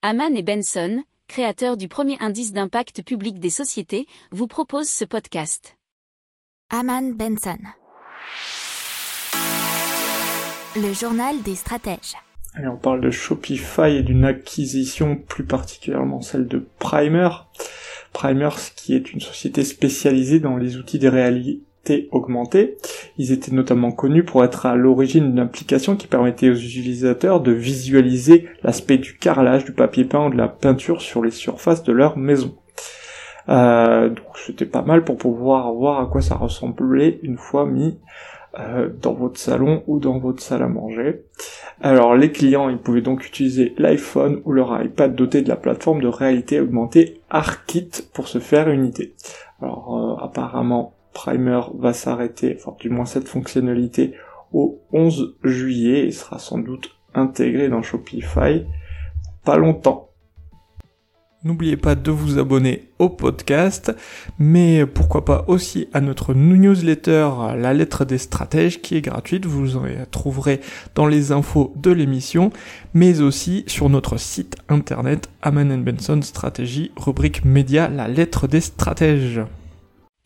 Haman et Benson, créateurs du premier indice d'impact public des sociétés, vous proposent ce podcast. Haman Benson. Le journal des stratèges. Allez, on parle de Shopify et d'une acquisition plus particulièrement celle de Primer. Primer, qui est une société spécialisée dans les outils de réalité augmentée. Ils étaient notamment connus pour être à l'origine d'une application qui permettait aux utilisateurs de visualiser l'aspect du carrelage, du papier peint ou de la peinture sur les surfaces de leur maison. Euh, donc c'était pas mal pour pouvoir voir à quoi ça ressemblait une fois mis euh, dans votre salon ou dans votre salle à manger. Alors les clients, ils pouvaient donc utiliser l'iPhone ou leur iPad doté de la plateforme de réalité augmentée ARKit pour se faire une idée. Alors euh, apparemment Primer va s'arrêter, enfin du moins cette fonctionnalité, au 11 juillet et sera sans doute intégré dans Shopify pas longtemps. N'oubliez pas de vous abonner au podcast, mais pourquoi pas aussi à notre newsletter La lettre des stratèges qui est gratuite, vous en trouverez dans les infos de l'émission, mais aussi sur notre site internet Aman Benson Stratégie, rubrique média La lettre des stratèges.